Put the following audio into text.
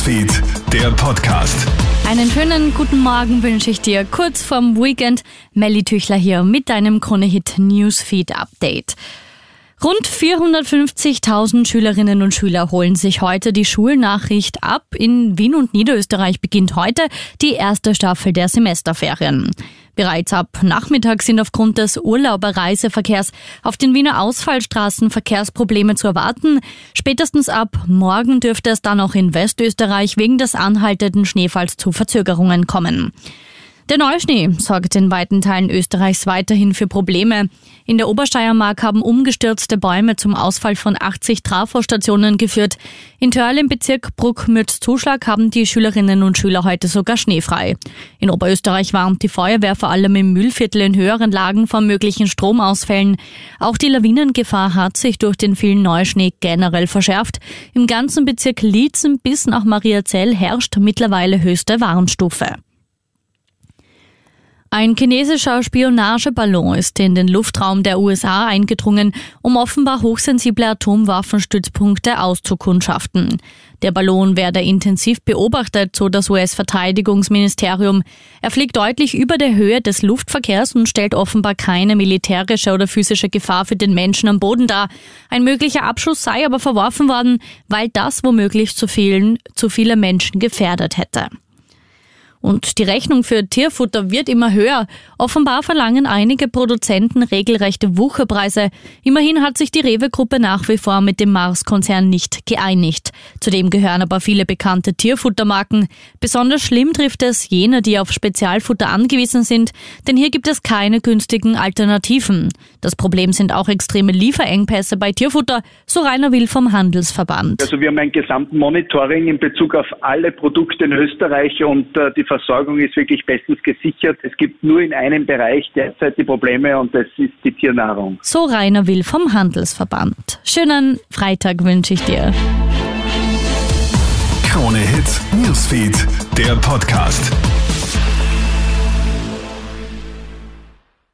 Newsfeed, der Podcast. Einen schönen guten Morgen wünsche ich dir kurz vorm Weekend. Melly Tüchler hier mit deinem Kronehit Newsfeed Update. Rund 450.000 Schülerinnen und Schüler holen sich heute die Schulnachricht ab. In Wien und Niederösterreich beginnt heute die erste Staffel der Semesterferien. Bereits ab Nachmittag sind aufgrund des Urlauberreiseverkehrs auf den Wiener Ausfallstraßen Verkehrsprobleme zu erwarten. Spätestens ab morgen dürfte es dann auch in Westösterreich wegen des anhaltenden Schneefalls zu Verzögerungen kommen. Der Neuschnee sorgt in weiten Teilen Österreichs weiterhin für Probleme. In der Obersteiermark haben umgestürzte Bäume zum Ausfall von 80 Trafostationen geführt. In Törl im Bezirk Bruck-Mütz-Zuschlag haben die Schülerinnen und Schüler heute sogar schneefrei. In Oberösterreich warnt die Feuerwehr vor allem im Mühlviertel in höheren Lagen vor möglichen Stromausfällen. Auch die Lawinengefahr hat sich durch den vielen Neuschnee generell verschärft. Im ganzen Bezirk Lietzen bis nach Mariazell herrscht mittlerweile höchste Warnstufe. Ein chinesischer Spionageballon ist in den Luftraum der USA eingedrungen, um offenbar hochsensible Atomwaffenstützpunkte auszukundschaften. Der Ballon werde intensiv beobachtet, so das US-Verteidigungsministerium. Er fliegt deutlich über der Höhe des Luftverkehrs und stellt offenbar keine militärische oder physische Gefahr für den Menschen am Boden dar. Ein möglicher Abschuss sei aber verworfen worden, weil das womöglich zu vielen, zu viele Menschen gefährdet hätte. Und die Rechnung für Tierfutter wird immer höher. Offenbar verlangen einige Produzenten regelrechte Wucherpreise. Immerhin hat sich die Rewe-Gruppe nach wie vor mit dem Mars-Konzern nicht geeinigt. Zudem gehören aber viele bekannte Tierfuttermarken. Besonders schlimm trifft es jene, die auf Spezialfutter angewiesen sind, denn hier gibt es keine günstigen Alternativen. Das Problem sind auch extreme Lieferengpässe bei Tierfutter, so Rainer Will vom Handelsverband. Also wir haben ein Gesamtmonitoring in Bezug auf alle Produkte in Österreich und äh, die Versorgung ist wirklich bestens gesichert. Es gibt nur in einem Bereich derzeit die Probleme und das ist die Tiernahrung. So Rainer Will vom Handelsverband. Schönen Freitag wünsche ich dir. Krone Hits, Newsfeed, der Podcast.